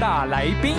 大来宾，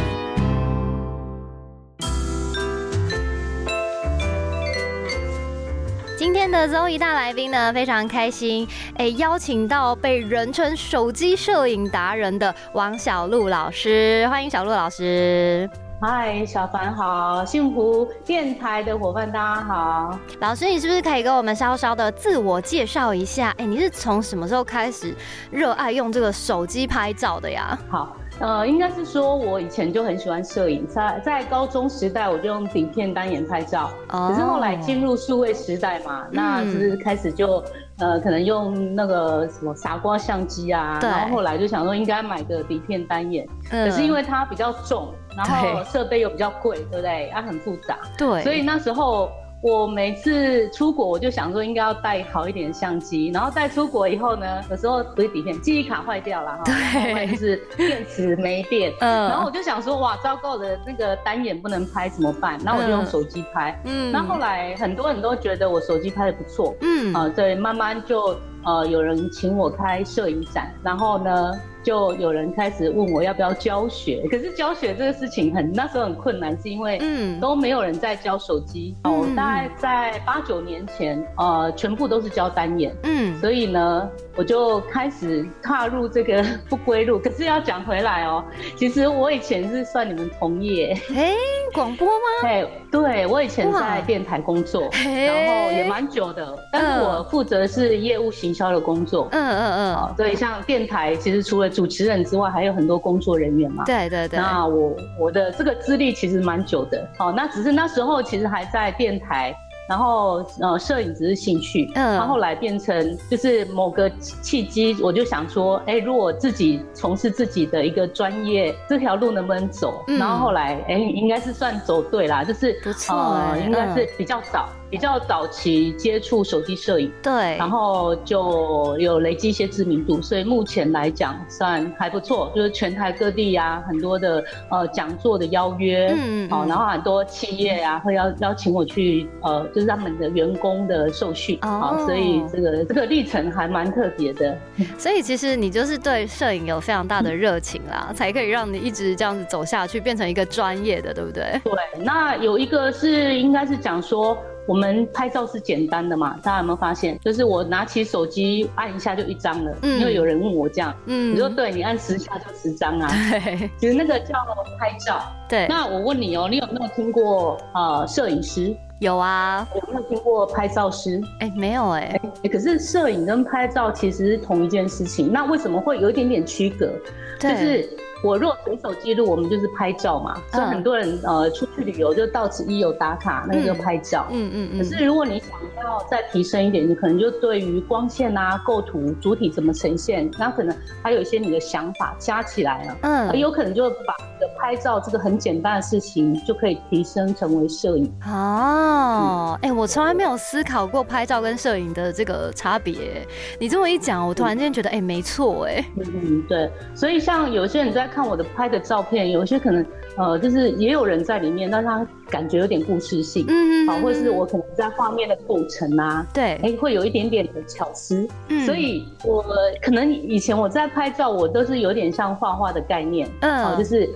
今天的 Zoe 大来宾呢，非常开心，哎，邀请到被人称手机摄影达人的王小璐老师，欢迎小璐老师。嗨，小凡好，幸福电台的伙伴大家好。老师，你是不是可以跟我们稍稍的自我介绍一下？哎，你是从什么时候开始热爱用这个手机拍照的呀？好，呃，应该是说我以前就很喜欢摄影，在在高中时代我就用底片单眼拍照，哦可是后来进入数位时代嘛，那就是开始就呃可能用那个什么傻瓜相机啊，对然后后来就想说应该买个底片单眼，嗯可是因为它比较重，然后设备又比较贵，对不对？它很复杂，对，所以那时候我每次出国，我就想说应该要带好一点的相机，然后带出国以后呢，有时候不是底片，记忆卡坏掉了哈，对。是电池没电，嗯。然后我就想说哇，糟糕的那个单眼不能拍怎么办？然后我就用手机拍。嗯。那后来很多人都觉得我手机拍的不错，嗯。啊、对，慢慢就呃有人请我开摄影展，然后呢就有人开始问我要不要教学，可是教学这个事情很那时候很困难，是因为嗯。都没有人在教手机。哦，嗯。大概在八九年前，呃，全部都是教单眼。嗯。所以呢，我就开始踏入这个 不归路。可是要讲回来哦，其实我以前是算你们同业，哎，广播吗？哎，对我以前哇在电台工作，然后也蛮久的，但是我负责是业务行销的工作。嗯嗯嗯，哦，对，像电台其实除了主持人之外，还有很多工作人员嘛。对对对，那我我的这个资历其实蛮久的，哦，那只是那时候其实还在电台，然后呃，摄影只是兴趣，嗯。然，后来变成就是某个契机，我就想说，哎，如果自己从事自己的一个专业，这条路能不能走？嗯。然后后来，哎，应该是算走对啦，就是不错哎应该是比较早，比较早期接触手机摄影。对，然后就有累积一些知名度，所以目前来讲算还不错，就是全台各地呀、很多的呃讲座的邀约，嗯好、然后很多企业啊会邀邀请我去呃，就是他们的员工的受训，哦好、所以这个这个历程还蛮特别的。所以其实你就是对摄影有非常大的热情啦，才可以让你一直这样子走下去，变成一个专业的，对不对？对，那有一个是应该是讲说。我们拍照是简单的嘛？大家有没有发现？就是我拿起手机按一下就一张了，嗯因为有人问我这样，嗯你说对，你按十下就十张啊。对其实那个叫拍照。对，那我问你哦，你有没有听过呃摄影师？有啊，有没有听过拍照师？哎，没有哎，欸可是摄影跟拍照其实是同一件事情，那为什么会有一点点区隔？就，是我若随手记录，我们就是拍照嘛，所以嗯很多人呃出去旅游就到此一游打卡，那个就拍照。嗯嗯嗯，可是如果你想要再提升一点，你可能就对于光线啊、构图、主体怎么呈现，那可能还有一些你的想法加起来了。嗯很有可能就把这个拍照这个很简单的事情，就可以提升成为摄影。哦，哎、我从来没有思考过拍照跟摄影的这个差别。你这么一讲，我突然间觉得，哎、没错，哎，嗯嗯，对。所以像有些人在看我的拍的照片，有些可能呃，就是也有人在里面，但是他感觉有点故事性，嗯嗯好，或者是我可能在画面的构成啊，对，哎，会有一点点的巧思。嗯所以我可能以前我在拍照，我都是有点像画画的概念，嗯好，就嗯，是。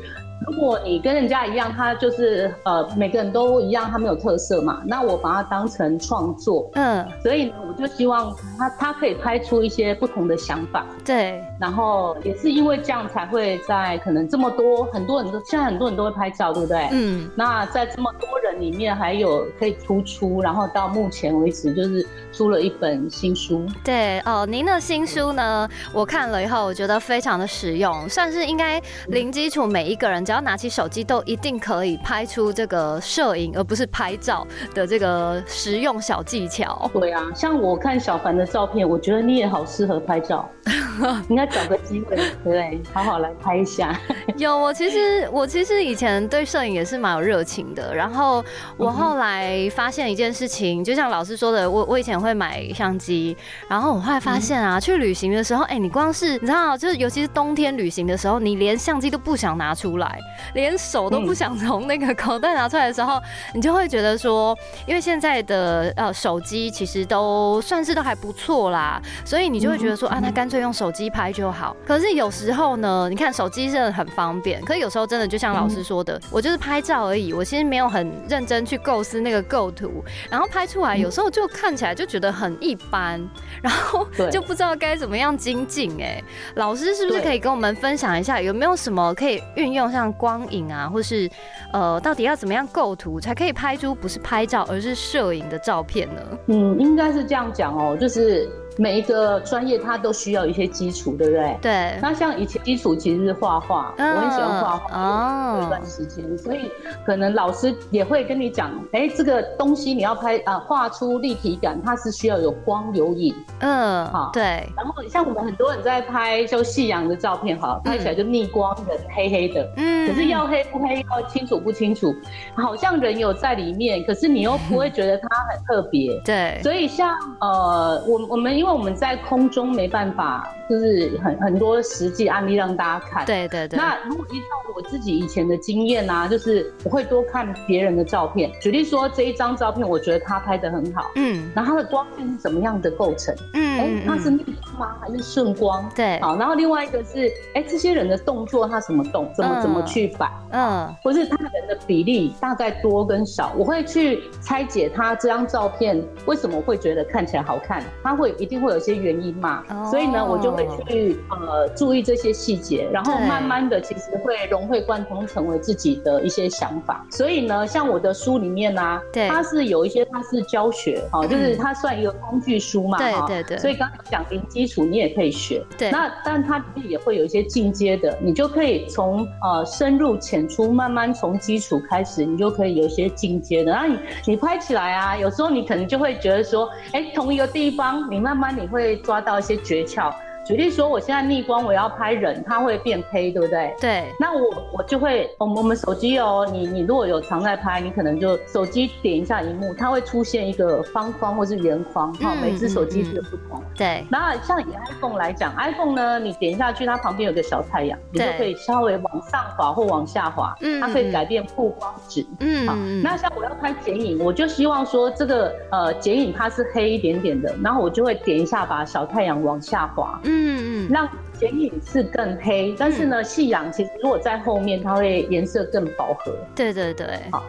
如果你跟人家一样，他就是呃每个人都一样，他没有特色嘛，那我把它当成创作，嗯，所以呢，我就希望他他可以拍出一些不同的想法，对，然后也是因为这样才会在可能这么多很多人都现在很多人都会拍照，对不对？嗯，那在这么多人里面，还有可以突出，然后到目前为止就是出了一本新书。对哦，您的新书呢，我看了以后，我觉得非常的实用，算是应该零基础，每一个人只要拿起手机都一定可以拍出这个摄影，而不是拍照的这个实用小技巧。对啊，像我看小凡的照片，我觉得你也好适合拍照，应该找个机会，对不对？好好来拍一下。有，我其实我其实以前对摄影也是蛮有热情的，然后我后来发现一件事情，就像老师说的，我我以前会买相机，然后我后来发现啊，去旅行的时候，哎，你光是你知道，就是尤其是冬天旅行的时候，你连相机都不想拿出来，连手都不想从那个口袋拿出来的时候，你就会觉得说，因为现在的呃手机其实都算是都还不错啦，所以你就会觉得说啊，那干脆用手机拍就好。可是有时候呢，你看手机真的很方便，可是有时候真的就像老师说的，我就是拍照而已，我其实没有很认真去构思那个构图，然后拍出来有时候就看起来就觉得很一般，然后就不知道该怎么样精进。哎，老师是不是可以跟我们分享一下，有没有什么可以运用像光影啊，或是呃，到底要怎么样构图才可以拍出不是拍照而是摄影的照片呢？嗯，应该是这样讲哦，就是。每一个专业它都需要一些基础，对不对？对。那像以前基础其实是画画，我很喜欢画画，哦，有一段时间，所以可能老师也会跟你讲，哎，这个东西你要拍啊，画出立体感，它是需要有光有影。嗯，好，对。然后像我们很多人在拍就夕阳的照片，哈，拍起来就逆光人，黑黑的。嗯。可是要黑不黑，要清楚不清楚，好像人有在里面，可是你又不会觉得它很特别。对。所以像呃，我我们。因为我们在空中没办法，就是很很多实际案例让大家看。对对对。那如果依照我自己以前的经验啊，就是我会多看别人的照片。举例说，这一张照片，我觉得他拍的很好。嗯。然后它的光线是怎么样的构成？嗯。哎，它是逆光吗？还是顺光？对。好，然后另外一个是，哎，这些人的动作他怎么动？怎么怎么去摆？嗯。或是他人的比例大概多跟少？我会去拆解他这张照片为什么会觉得看起来好看？它会一定。会有些原因嘛，所以呢，我就会去呃注意这些细节，然后慢慢的其实会融会贯通，成为自己的一些想法。所以呢，像我的书里面呢，它是有一些它是教学，哦，就是它算一个工具书嘛，对对对。所以刚才讲零基础你也可以学，对。那但它里面也会有一些进阶的，你就可以从呃深入浅出，慢慢从基础开始，你就可以有一些进阶的。那你你拍起来啊，有时候你可能就会觉得说，哎，同一个地方你慢慢。你会抓到一些诀窍。举例说，我现在逆光，我要拍人，它会变黑，对不对？对。那我我就会，我们我们手机哦，你你如果有常在拍，你可能就手机点一下荧幕，它会出现一个方框或是圆框，哈，每只手机是不同。对。那像以 iPhone 来讲，iPhone 呢，你点下去，它旁边有个小太阳，你就可以稍微往上滑或往下滑，嗯，它可以改变曝光值。嗯。好，那像我要拍剪影，我就希望说这个呃剪影它是黑一点点的，然后我就会点一下把小太阳往下滑。嗯嗯嗯，让剪影是更黑，但是呢，夕阳其实如果在后面，它会颜色更饱和。对对对，好，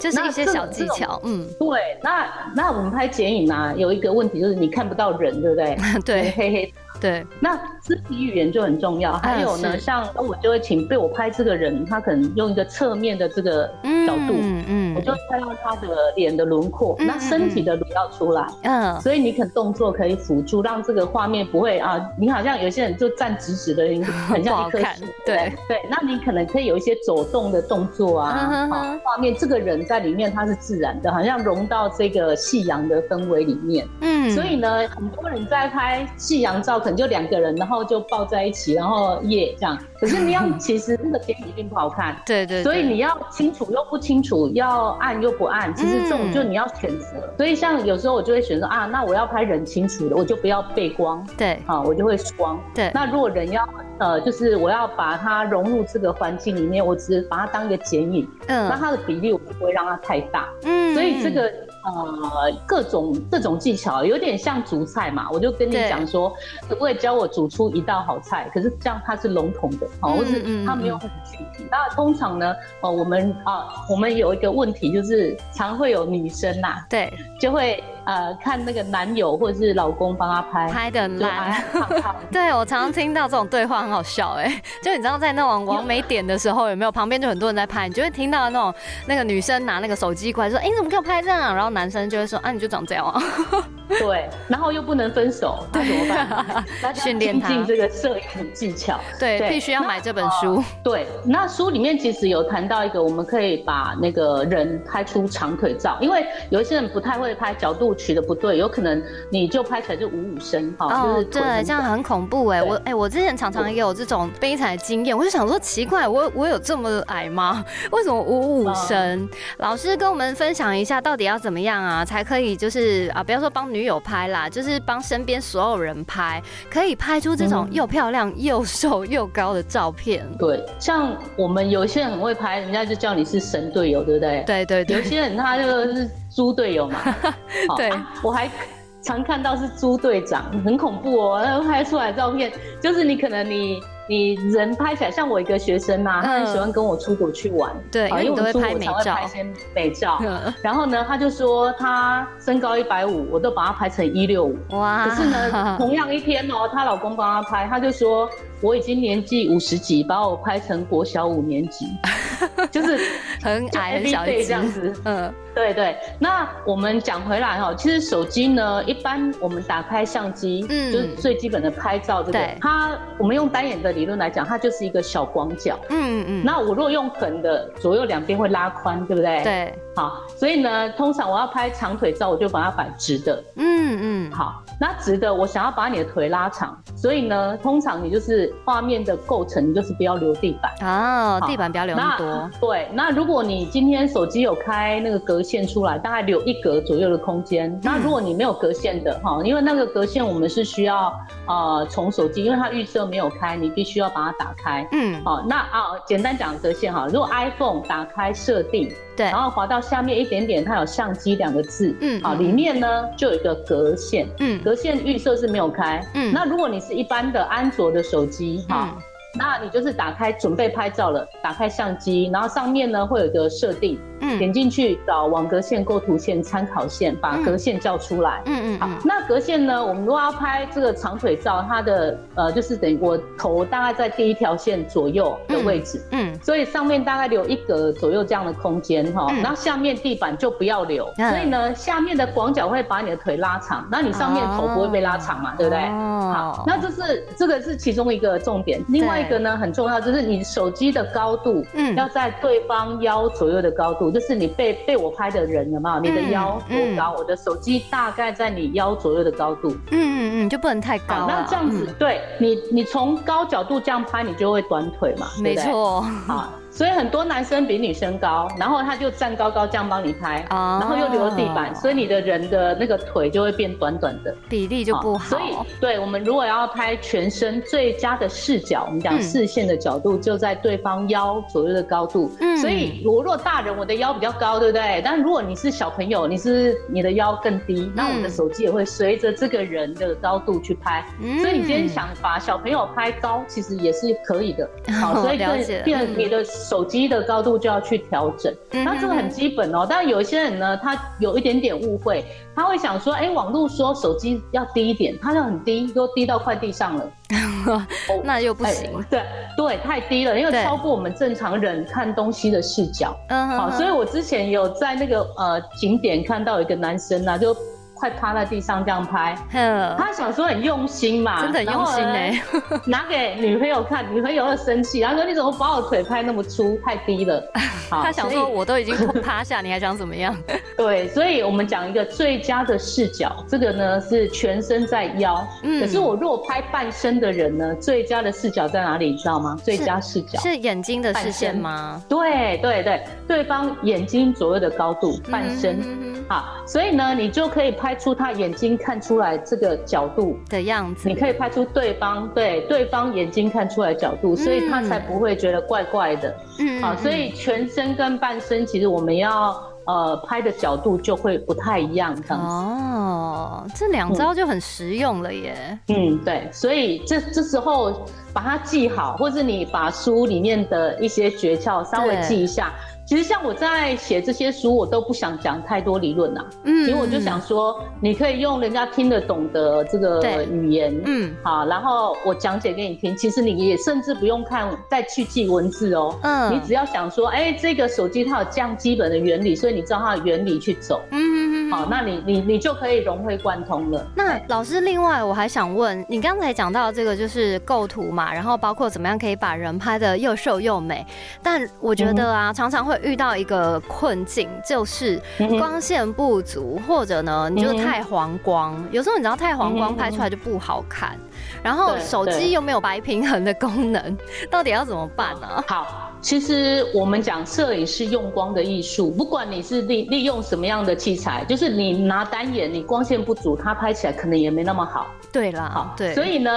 就是一些小技巧。嗯，对。那那我们拍剪影呢，有一个问题就是你看不到人，对不对？对，黑黑。对，那肢体语言就很重要。还有呢，像我就会请被我拍这个人，他可能用一个侧面的这个角度，嗯。嗯，我就拍到他的脸的轮廓，那身体的轮要出来，嗯，所以你可能动作可以辅助，让这个画面不会啊，你好像有些人就站直直的，很像一棵树，对。对，那你可能可以有一些走动的动作啊，好，画面这个人在里面他是自然的，好像融到这个夕阳的氛围里面，嗯，所以呢，很多人在拍夕阳照。可能就两个人，然后就抱在一起，然后耶这样。可是你要，其实那个剪影并不好看。对对。所以你要清楚又不清楚，要暗又不暗，其实这种就你要选择。所以像有时候我就会选择啊，那我要拍人清楚的，我就不要背光。对。好，我就会光。对。那如果人要呃，就是我要把它融入这个环境里面，我只是把它当一个剪影。嗯。那它的比例我不会让它太大。嗯。所以这个。呃，各种各种技巧，有点像煮菜嘛。我就跟你讲说，可不可以教我煮出一道好菜？可是这样它是笼统的，好，或是它没有很具体。那通常呢，呃，我们啊，我们有一个问题就是，常会有女生呐，对，就会。呃，看那个男友或者是老公帮他拍，拍的烂。对我常常听到这种对话，很好笑哎。就你知道在那种完美点的时候，有没有旁边就很多人在拍，你就会听到那种那个女生拿那个手机过来说：“哎，你怎么给我拍这样？”然后男生就会说：“啊，你就长这样啊。”对，然后又不能分手，那怎么办？那训练他这个摄影技巧。对，必须要买这本书。对，那书里面其实有谈到一个，我们可以把那个人拍出长腿照，因为有一些人不太会拍，角度取的不对，有可能你就拍起来就五五身哈。哦，对，这样很恐怖哎。我哎，我之前常常也有这种悲惨的经验，我就想说奇怪，我我有这么矮吗？为什么五五身？老师跟我们分享一下，到底要怎么样啊，才可以就是啊，不要说帮女友拍啦，就是帮身边所有人拍，可以拍出这种又漂亮又瘦又高的照片。对，像我们有些人很会拍，人家就叫你是神队友，对不对？对对对。有些人他就是猪队友嘛。对，我还常看到是猪队长，很恐怖哦，拍出来照片就是你可能你。你人拍起来像我一个学生嘛，他很喜欢跟我出国去玩，对，因为我们会拍美照，拍一些美照。然后呢，他就说他身高一百五，我都把他拍成一六五。哇！可是呢，同样一天哦，她老公帮她拍，他就说我已经年纪五十几，把我拍成国小五年级，就是很矮很小一这样子。嗯。对对，那我们讲回来哈，其实手机呢，一般我们打开相机，嗯，就是最基本的拍照这个，它我们用单眼的理论来讲，它就是一个小广角，嗯嗯，那我如果用横的，左右两边会拉宽，对不对？对，好，所以呢，通常我要拍长腿照，我就把它摆直的，嗯嗯，好，那直的我想要把你的腿拉长，所以呢，通常你就是画面的构成，你就是不要留地板，哦，地板不要留那么多，对，那如果你今天手机有开那个隔线出来，大概留一格左右的空间。那如果你没有隔线的哈，因为那个隔线我们是需要呃从手机，因为它预设没有开，你必须要把它打开。嗯，好，那啊简单讲隔线哈，如果 iPhone 打开设定。对，然后滑到下面一点点，它有相机两个字，嗯，好，里面呢就有一个格线，嗯，格线预设是没有开，嗯，那如果你是一般的安卓的手机，哈。那你就是打开准备拍照了，打开相机，然后上面呢会有个设定，嗯，点进去找网格线、构图线、参考线，把格线叫出来，嗯嗯，好，那格线呢，我们如果要拍这个长腿照，它的呃就是等于我头大概在第一条线左右的位置，嗯，所以上面大概留一格左右这样的空间哈，然后下面地板就不要留，所以呢下面的广角会把你的腿拉长，那你上面头不会被拉长嘛，对不对？好，那这是这个是其中一个重点，另外。一个呢很重要，就是你手机的高度，嗯，要在对方腰左右的高度，就是你被被我拍的人有没有？你的腰多高？我的手机大概在你腰左右的高度，嗯嗯嗯，就不能太高。那这样子，对你，你从高角度这样拍，你就会短腿嘛，没错，好。所以很多男生比女生高，然后他就站高高这样帮你拍，然后又留地板，所以你的人的那个腿就会变短短的，比例就不好。所以，对我们如果要拍全身最佳的视角，我们讲视线的角度就在对方腰左右的高度。嗯，所以我若大人，我的腰比较高，对不对？但如果你是小朋友，你是你的腰更低，那我们的手机也会随着这个人的高度去拍。所以你今天想把小朋友拍高，其实也是可以的。好，所以变变你的。手机的高度就要去调整，那这个很基本哦。但有一些人呢，他有一点点误会，他会想说，哎，网络说手机要低一点，它就很低，都低到快地上了，那又不行。对对，太低了，因为超过我们正常人看东西的视角。嗯，好，所以我之前有在那个呃景点看到一个男生啊，就。快趴在地上这样拍，他想说很用心嘛，真的很用心哎，拿给女朋友看，女朋友会生气，然后说你怎么把我腿拍那么粗，太低了。他想说我都已经趴下，你还想怎么样？对，所以我们讲一个最佳的视角，这个呢是全身在腰，可是我如果拍半身的人呢，最佳的视角在哪里？你知道吗？最佳视角是眼睛的视线吗？对对对，对方眼睛左右的高度，半身。好，所以呢，你就可以拍出他眼睛看出来这个角度的样子。你可以拍出对方对对方眼睛看出来角度，所以他才不会觉得怪怪的。嗯，好，所以全身跟半身其实我们要呃拍的角度就会不太一样。哦，这两招就很实用了耶。嗯，对，所以这这时候把它记好，或者你把书里面的一些诀窍稍微记一下。其实像我在写这些书，我都不想讲太多理论呐。嗯，其实我就想说，你可以用人家听得懂的这个语言，嗯，好，然后我讲解给你听。其实你也甚至不用看，再去记文字哦。嗯，你只要想说，哎，这个手机它有这样基本的原理，所以你知道它的原理去走。嗯。嗯，好，那你你你就可以融会贯通了。那老师，另外我还想问，你刚才讲到这个就是构图嘛，然后包括怎么样可以把人拍的又瘦又美，但我觉得啊，常常会遇到一个困境，就是光线不足，或者呢，你就太黄光，有时候你知道太黄光拍出来就不好看。然后手机又没有白平衡的功能，到底要怎么办呢？好，其实我们讲摄影是用光的艺术，不管你是利利用什么样的器材，就是你拿单眼，你光线不足，它拍起来可能也没那么好。对啦，好，对，所以呢。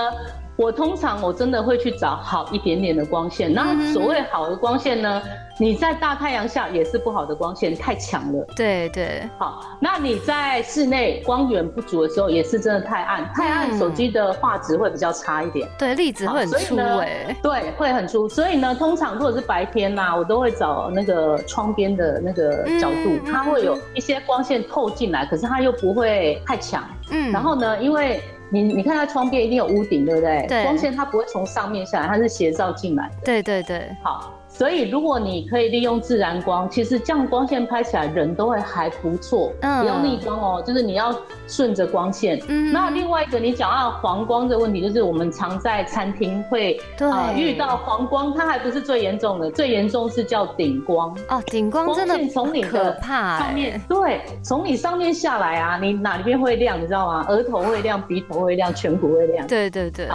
我通常我真的会去找好一点点的光线。那所谓好的光线呢？你在大太阳下也是不好的光线，太强了。对对。好，那你在室内光源不足的时候，也是真的太暗，太暗手机的画质会比较差一点。对，粒子会很粗哎。对，会很粗。所以呢，通常如果是白天呐，我都会找那个窗边的那个角度，它会有一些光线透进来，可是它又不会太强。嗯。然后呢，因为你你看它窗边一定有屋顶，对不对？对。光线它不会从上面下来，它是斜照进来。对对对。好。所以，如果你可以利用自然光，其实这样光线拍起来人都会还不错。嗯，不要逆光哦，就是你要顺着光线。嗯，那另外一个你讲到黄光的问题，就是我们常在餐厅会啊遇到黄光，它还不是最严重的，最严重是叫顶光。哦，顶光真的从你的上面对，从你上面下来啊，你哪里边会亮，你知道吗？额头会亮，鼻头会亮，颧骨会亮。对对对。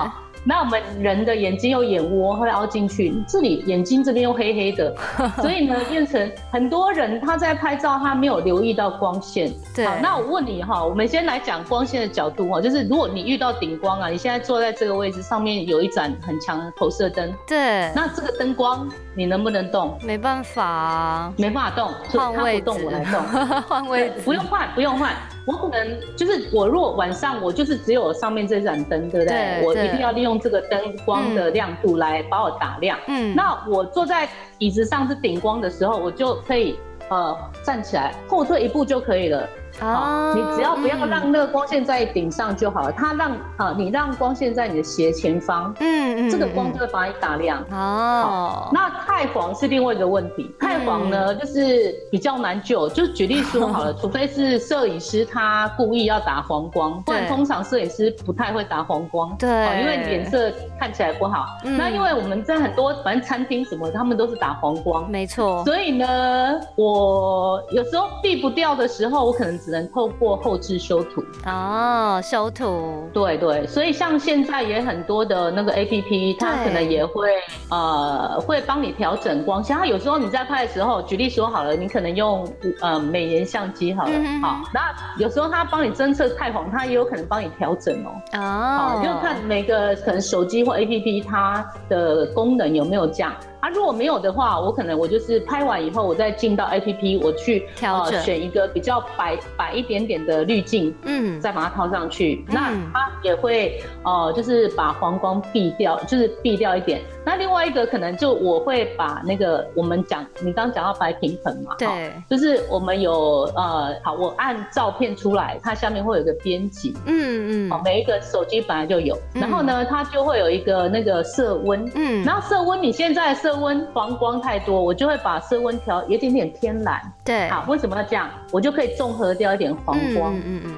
那我们人的眼睛有眼窝会凹进去，这里眼睛这边又黑黑的，所以呢，变成很多人他在拍照，他没有留意到光线。对，那我问你哈，我们先来讲光线的角度哈，就是如果你遇到顶光啊，你现在坐在这个位置上面有一盏很强的投射灯，对，那这个灯光你能不能动？没办法，没办法动，换位置，我来动，换位置，不用换，不用换。我可能就是我，如果晚上我就是只有上面这盏灯，对不对？我一定要利用这个灯光的亮度来把我打亮。嗯，那我坐在椅子上是顶光的时候，我就可以呃站起来后退一步就可以了。好，你只要不要让那个光线在顶上就好了。它让啊，你让光线在你的斜前方，嗯嗯，这个光就会把你打亮。哦，那太黄是另外一个问题。太黄呢，就是比较难救。就举例说好了，除非是摄影师他故意要打黄光，不然通常摄影师不太会打黄光。对，因为脸色看起来不好。那因为我们在很多反正餐厅什么，他们都是打黄光。没错。所以呢，我有时候避不掉的时候，我可能。只能透过后置修图哦，修图，对对，所以像现在也很多的那个 A P P，它可能也会呃会帮你调整光线。它有时候你在拍的时候，举例说好了，你可能用呃美颜相机好了，好，那有时候它帮你侦测太黄，它也有可能帮你调整哦。哦，就看每个可能手机或 A P P 它的功能有没有这样。啊，如果没有的话，我可能我就是拍完以后，我再进到 A P P，我去调整选一个比较白白一点点的滤镜，嗯，再把它套上去，那它也会呃，就是把黄光避掉，就是避掉一点。那另外一个可能就我会把那个我们讲，你刚刚讲到白平衡嘛，对，就是我们有呃，好，我按照片出来，它下面会有一个编辑，嗯嗯，好，每一个手机本来就有，然后呢，它就会有一个那个色温，嗯，然后色温你现在色温黄光太多，我就会把色温调一点点偏蓝，对，好，为什么要这样？我就可以综合掉一点黄光，嗯嗯嗯，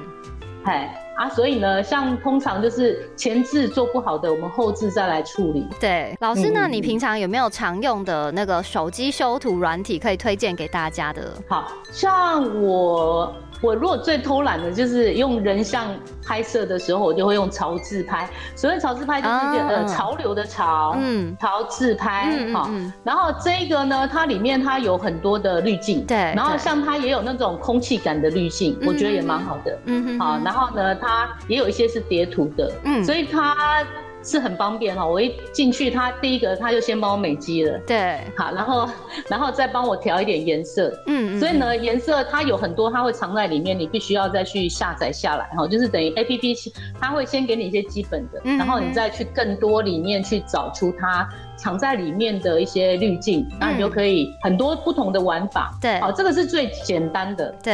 嗨。啊，所以呢，像通常就是前置做不好的，我们后置再来处理。对，老师那，你平常有没有常用的那个手机修图软体可以推荐给大家的？好像我。我如果最偷懒的，就是用人像拍摄的时候，我就会用潮自拍。所谓潮自拍，就是呃潮流的潮，嗯，潮自拍，哈。然后这个呢，它里面它有很多的滤镜，对。然后像它也有那种空气感的滤镜，我觉得也蛮好的，嗯哼。好，然后呢，它也有一些是叠图的，嗯，所以它。是很方便哈，我一进去，他第一个他就先帮我美肌了，对，好，然后然后再帮我调一点颜色，嗯，所以呢，颜色它有很多，它会藏在里面，你必须要再去下载下来哈，就是等于 A P P，它会先给你一些基本的，然后你再去更多里面去找出它藏在里面的一些滤镜，那你就可以很多不同的玩法，对，好，这个是最简单的，对。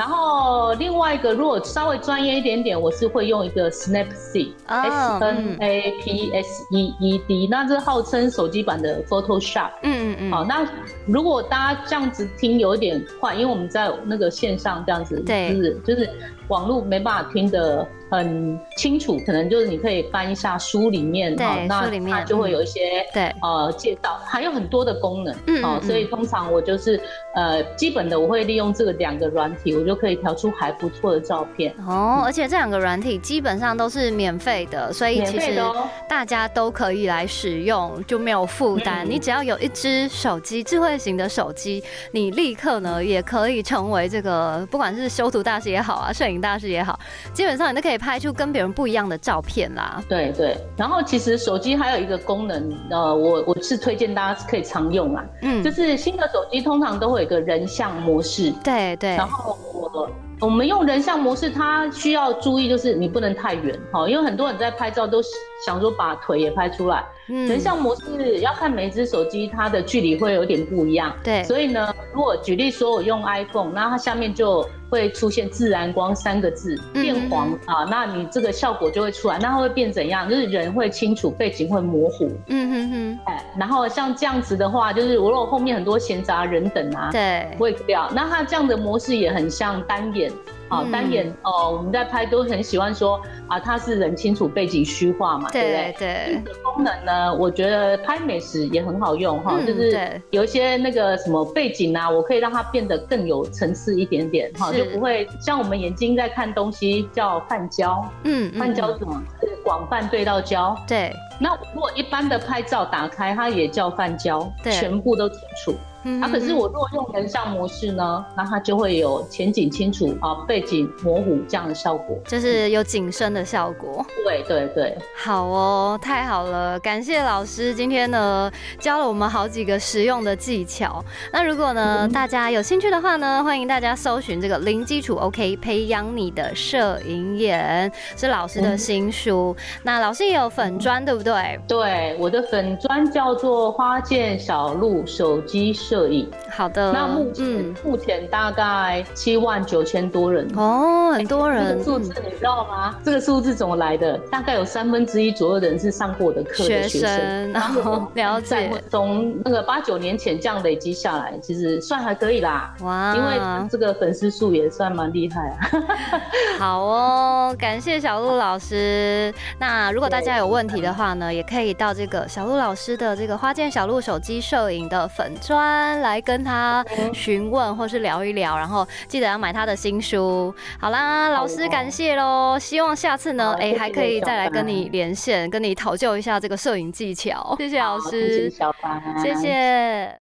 然后另外一个，如果稍微专业一点点，我是会用一个 Snapseed，S N A P S E E D，那是号称手机版的 Photoshop。嗯嗯嗯。好，那如果大家这样子听有点快，因为我们在那个线上这样子，就是就是网络没办法听的。很清楚，可能就是你可以翻一下书里面，哈，那它就会有一些对呃介绍，还有很多的功能，嗯，哦，所以通常我就是呃基本的我会利用这个两个软体，我就可以调出还不错的照片哦。而且这两个软体基本上都是免费的，所以其实大家都可以来使用，就没有负担。你只要有一只手机，智慧型的手机，你立刻呢也可以成为这个不管是修图大师也好啊，摄影大师也好，基本上你都可以。拍出跟别人不一样的照片啦。对对，然后其实手机还有一个功能，呃，我我是推荐大家可以常用啊，嗯，就是新的手机通常都会有个人像模式。对对。然后我我们用人像模式，它需要注意就是你不能太远，哈，因为很多人在拍照都想说把腿也拍出来。人像模式要看每只手机它的距离会有点不一样。对。所以呢，如果举例说我用 iPhone，那它下面就。会出现自然光三个字变黄啊，那你这个效果就会出来。那它会变怎样？就是人会清楚，背景会模糊。嗯哼哼。哎，然后像这样子的话，就是如果后面很多闲杂人等啊，对，会掉。那它这样的模式也很像单眼。好，单眼哦，我们在拍都很喜欢说啊，它是人清楚，背景虚化嘛，对不对？对。这个功能呢，我觉得拍美食也很好用哈，就是有一些那个什么背景啊，我可以让它变得更有层次一点点哈，就不会像我们眼睛在看东西叫泛焦，嗯，泛焦什么？是广泛对到焦。对。那如果一般的拍照打开，它也叫泛焦，对，全部都清楚。啊，可是我如果用人像模式呢，那它就会有前景清楚啊，背景模糊这样的效果，就是有景深的效果。对对对，好哦，太好了，感谢老师今天呢教了我们好几个实用的技巧。那如果呢大家有兴趣的话呢，欢迎大家搜寻这个零基础 OK 培养你的摄影眼是老师的新书。那老师也有粉砖对不对？对，我的粉砖叫做花见小鹿手机。摄影好的，那目前目前大概七万九千多人哦，很多人。这个数字你知道吗？这个数字怎么来的？大概有三分之一左右的人是上过我的课的学生，然后了解。从那个八九年前这样累积下来，其实算还可以啦。哇，因为这个粉丝数也算蛮厉害啊。好哦，感谢小鹿老师。那如果大家有问题的话呢，也可以到这个小鹿老师的这个花见小鹿手机摄影的粉砖。来跟他询问或是聊一聊，然后记得要买他的新书。好啦，老师感谢喽，希望下次呢，哎，还可以再来跟你连线，跟你讨教一下这个摄影技巧。谢谢老师，谢谢小谢谢。